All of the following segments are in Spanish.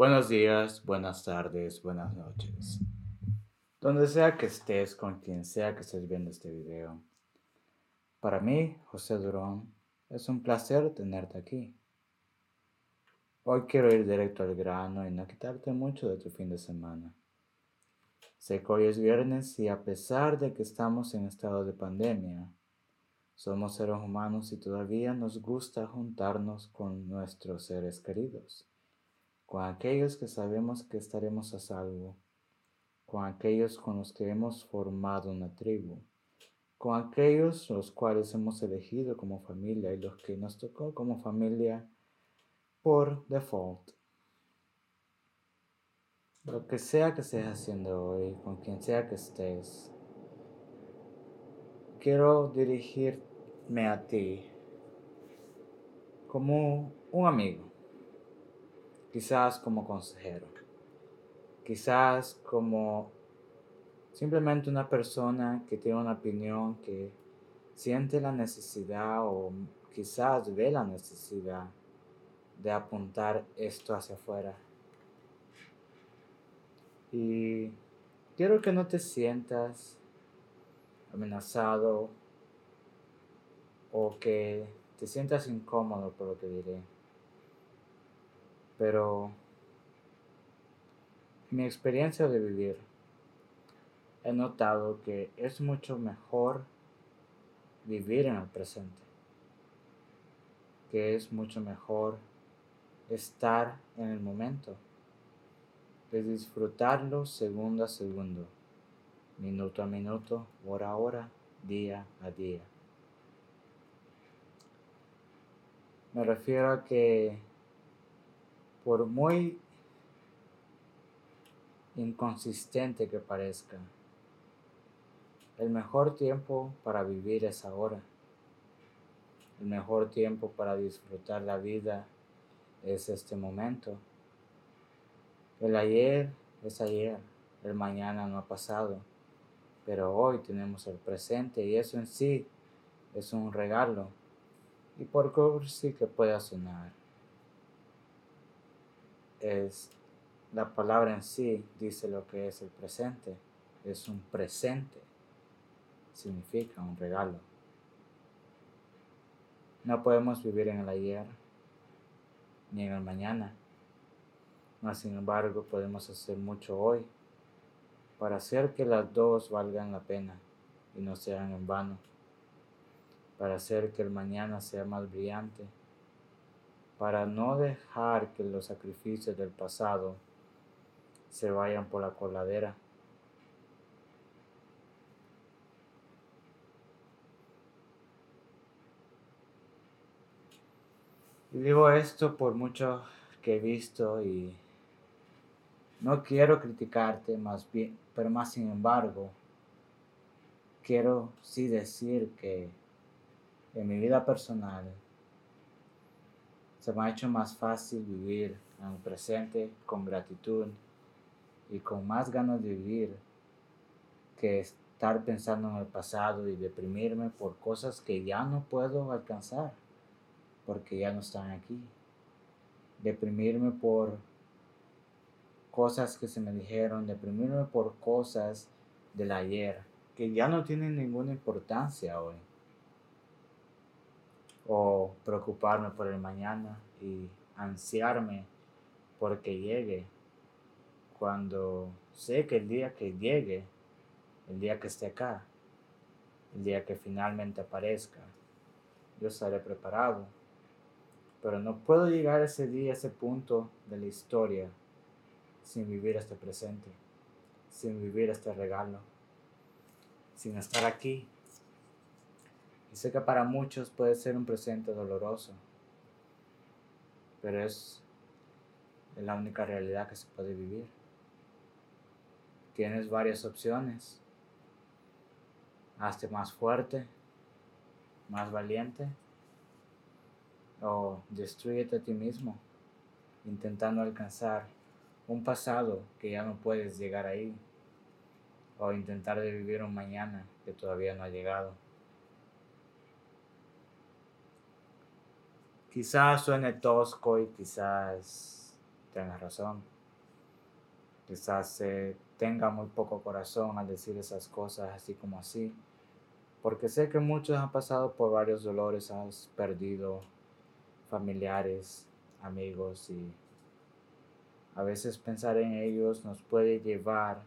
Buenos días, buenas tardes, buenas noches. Donde sea que estés, con quien sea que estés viendo este video. Para mí, José Durón, es un placer tenerte aquí. Hoy quiero ir directo al grano y no quitarte mucho de tu fin de semana. Sé que hoy es viernes y a pesar de que estamos en estado de pandemia, somos seres humanos y todavía nos gusta juntarnos con nuestros seres queridos con aquellos que sabemos que estaremos a salvo, con aquellos con los que hemos formado una tribu, con aquellos los cuales hemos elegido como familia y los que nos tocó como familia por default. Lo que sea que estés haciendo hoy, con quien sea que estés, quiero dirigirme a ti como un amigo quizás como consejero, quizás como simplemente una persona que tiene una opinión que siente la necesidad o quizás ve la necesidad de apuntar esto hacia afuera. Y quiero que no te sientas amenazado o que te sientas incómodo por lo que diré. Pero mi experiencia de vivir, he notado que es mucho mejor vivir en el presente, que es mucho mejor estar en el momento, de disfrutarlo segundo a segundo, minuto a minuto, hora a hora, día a día. Me refiero a que por muy inconsistente que parezca, el mejor tiempo para vivir es ahora. El mejor tiempo para disfrutar la vida es este momento. El ayer es ayer, el mañana no ha pasado, pero hoy tenemos el presente y eso en sí es un regalo. Y por sí que pueda sonar es la palabra en sí dice lo que es el presente. Es un presente. Significa un regalo. No podemos vivir en el ayer ni en el mañana. Mas sin embargo podemos hacer mucho hoy para hacer que las dos valgan la pena y no sean en vano. Para hacer que el mañana sea más brillante para no dejar que los sacrificios del pasado se vayan por la coladera. Y digo esto por mucho que he visto y no quiero criticarte más bien, pero más sin embargo, quiero sí decir que en mi vida personal se me ha hecho más fácil vivir en el presente con gratitud y con más ganas de vivir que estar pensando en el pasado y deprimirme por cosas que ya no puedo alcanzar porque ya no están aquí. Deprimirme por cosas que se me dijeron, deprimirme por cosas del ayer que ya no tienen ninguna importancia hoy o preocuparme por el mañana y ansiarme porque llegue cuando sé que el día que llegue, el día que esté acá, el día que finalmente aparezca, yo estaré preparado. Pero no puedo llegar a ese día, a ese punto de la historia, sin vivir este presente, sin vivir este regalo, sin estar aquí y sé que para muchos puede ser un presente doloroso, pero es la única realidad que se puede vivir. Tienes varias opciones. Hazte más fuerte, más valiente, o destruyete a ti mismo, intentando alcanzar un pasado que ya no puedes llegar ahí, o intentar vivir un mañana que todavía no ha llegado. Quizás suene tosco y quizás te tenga razón. Quizás tenga muy poco corazón al decir esas cosas así como así. Porque sé que muchos han pasado por varios dolores, has perdido familiares, amigos y a veces pensar en ellos nos puede llevar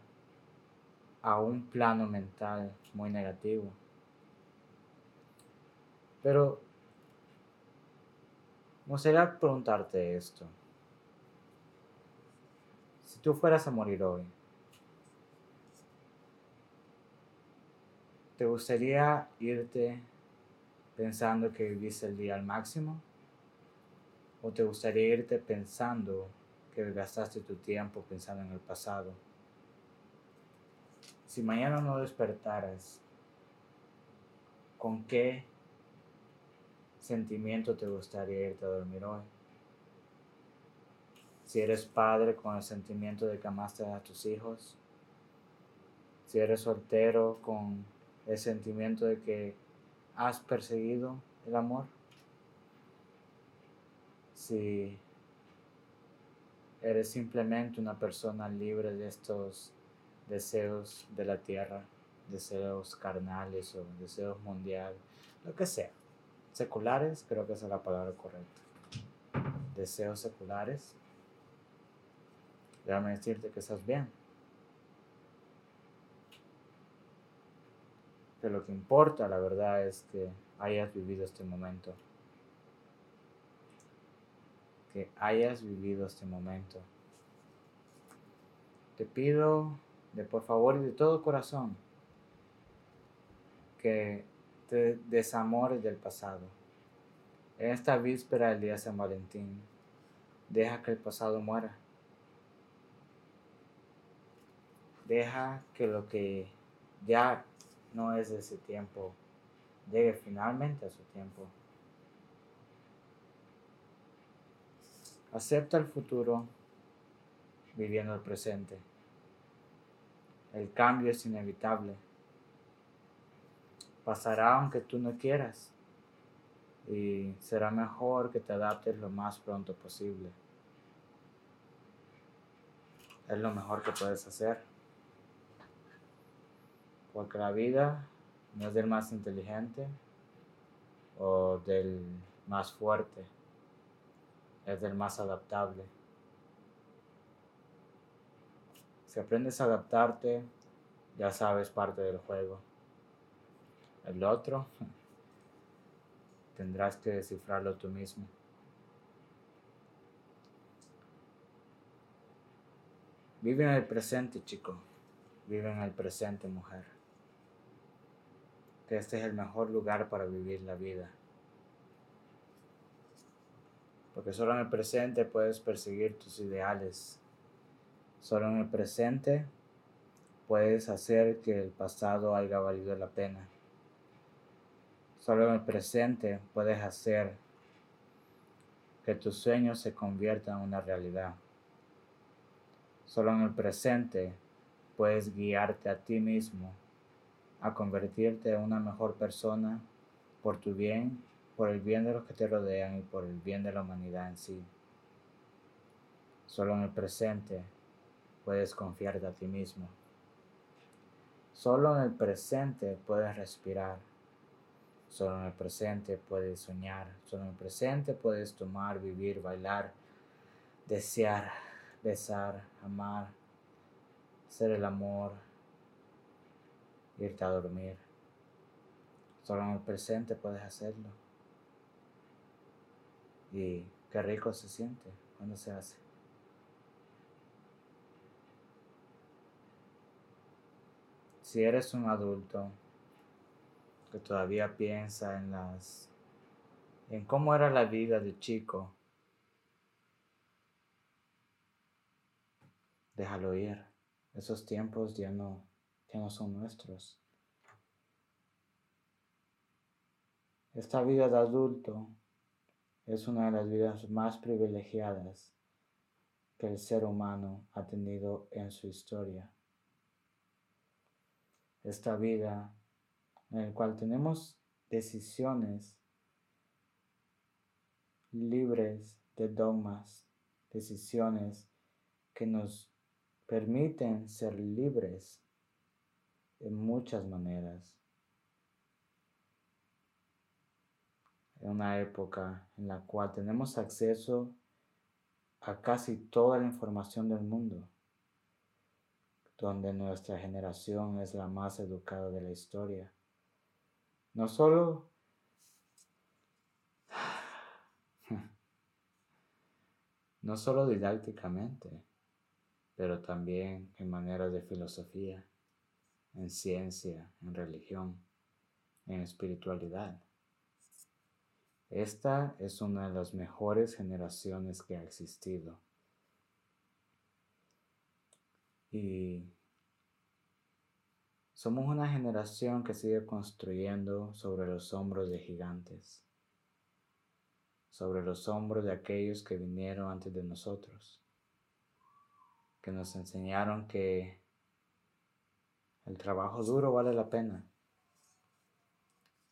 a un plano mental muy negativo. Pero me gustaría preguntarte esto. Si tú fueras a morir hoy, ¿te gustaría irte pensando que viviste el día al máximo? ¿O te gustaría irte pensando que gastaste tu tiempo pensando en el pasado? Si mañana no despertaras, ¿con qué sentimiento te gustaría irte a dormir hoy? Si eres padre con el sentimiento de que amaste a tus hijos, si eres soltero con el sentimiento de que has perseguido el amor, si eres simplemente una persona libre de estos deseos de la tierra, deseos carnales o deseos mundiales, lo que sea. Seculares, creo que esa es la palabra correcta. Deseos seculares. Déjame decirte que estás bien. Que lo que importa, la verdad, es que hayas vivido este momento. Que hayas vivido este momento. Te pido de por favor y de todo corazón que te desamores del pasado. En esta víspera del día de San Valentín, deja que el pasado muera. Deja que lo que ya no es de ese tiempo llegue finalmente a su tiempo. Acepta el futuro viviendo el presente. El cambio es inevitable pasará aunque tú no quieras y será mejor que te adaptes lo más pronto posible. Es lo mejor que puedes hacer. Porque la vida no es del más inteligente o del más fuerte, es del más adaptable. Si aprendes a adaptarte, ya sabes parte del juego. El otro tendrás que descifrarlo tú mismo. Vive en el presente, chico. Vive en el presente, mujer. Que este es el mejor lugar para vivir la vida. Porque solo en el presente puedes perseguir tus ideales. Solo en el presente puedes hacer que el pasado haya valido la pena. Solo en el presente puedes hacer que tus sueños se conviertan en una realidad. Solo en el presente puedes guiarte a ti mismo a convertirte en una mejor persona por tu bien, por el bien de los que te rodean y por el bien de la humanidad en sí. Solo en el presente puedes confiarte a ti mismo. Solo en el presente puedes respirar Solo en el presente puedes soñar, solo en el presente puedes tomar, vivir, bailar, desear, besar, amar, hacer el amor, irte a dormir. Solo en el presente puedes hacerlo. Y qué rico se siente cuando se hace. Si eres un adulto, que todavía piensa en las en cómo era la vida de chico. Déjalo ir. Esos tiempos ya no, ya no son nuestros. Esta vida de adulto es una de las vidas más privilegiadas que el ser humano ha tenido en su historia. Esta vida en el cual tenemos decisiones libres de dogmas, decisiones que nos permiten ser libres en muchas maneras. En una época en la cual tenemos acceso a casi toda la información del mundo, donde nuestra generación es la más educada de la historia. No solo no solo didácticamente, pero también en maneras de filosofía, en ciencia, en religión, en espiritualidad. Esta es una de las mejores generaciones que ha existido. Y somos una generación que sigue construyendo sobre los hombros de gigantes, sobre los hombros de aquellos que vinieron antes de nosotros que nos enseñaron que el trabajo duro vale la pena,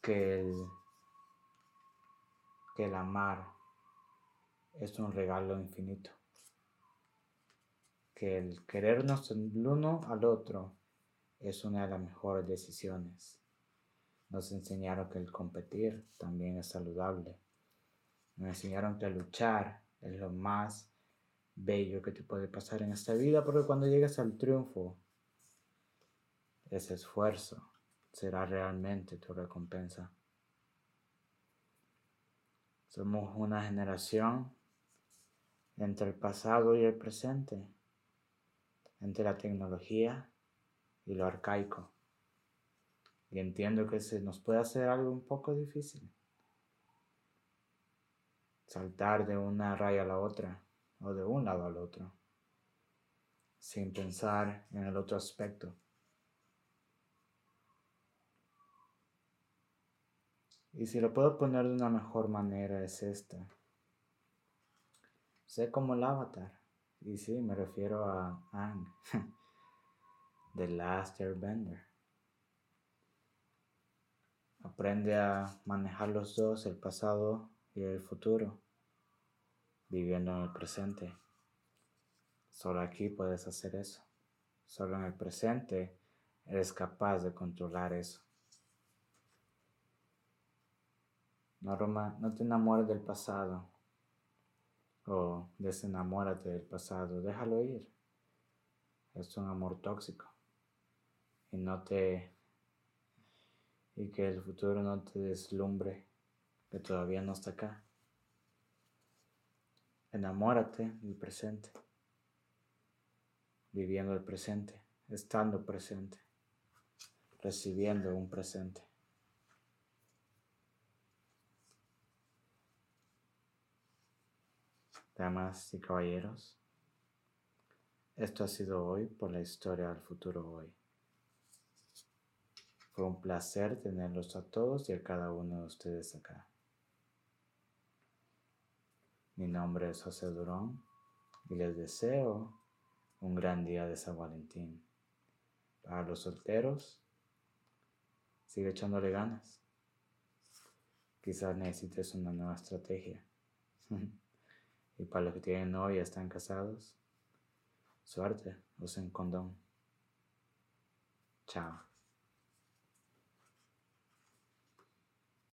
que el, que el amar es un regalo infinito, que el querernos el uno al otro es una de las mejores decisiones. Nos enseñaron que el competir también es saludable. Nos enseñaron que luchar es lo más bello que te puede pasar en esta vida, porque cuando llegues al triunfo, ese esfuerzo será realmente tu recompensa. Somos una generación entre el pasado y el presente, entre la tecnología y lo arcaico. Y entiendo que se nos puede hacer algo un poco difícil. Saltar de una raya a la otra o de un lado al otro, sin pensar en el otro aspecto. Y si lo puedo poner de una mejor manera es esta. Sé como el avatar. Y sí, me refiero a Ang, The Last Airbender. Aprende a manejar los dos, el pasado y el futuro viviendo en el presente. Solo aquí puedes hacer eso. Solo en el presente eres capaz de controlar eso. No, Roma, no te enamores del pasado o desenamórate del pasado. Déjalo ir. Es un amor tóxico. Y no te. y que el futuro no te deslumbre que todavía no está acá. Enamórate del presente, viviendo el presente, estando presente, recibiendo un presente. Damas y caballeros, esto ha sido hoy por la historia del futuro hoy. Fue un placer tenerlos a todos y a cada uno de ustedes acá. Mi nombre es José Durón y les deseo un gran día de San Valentín. Para los solteros, sigue echándole ganas. Quizás necesites una nueva estrategia. y para los que tienen novia están casados, suerte, usen condón. Chao.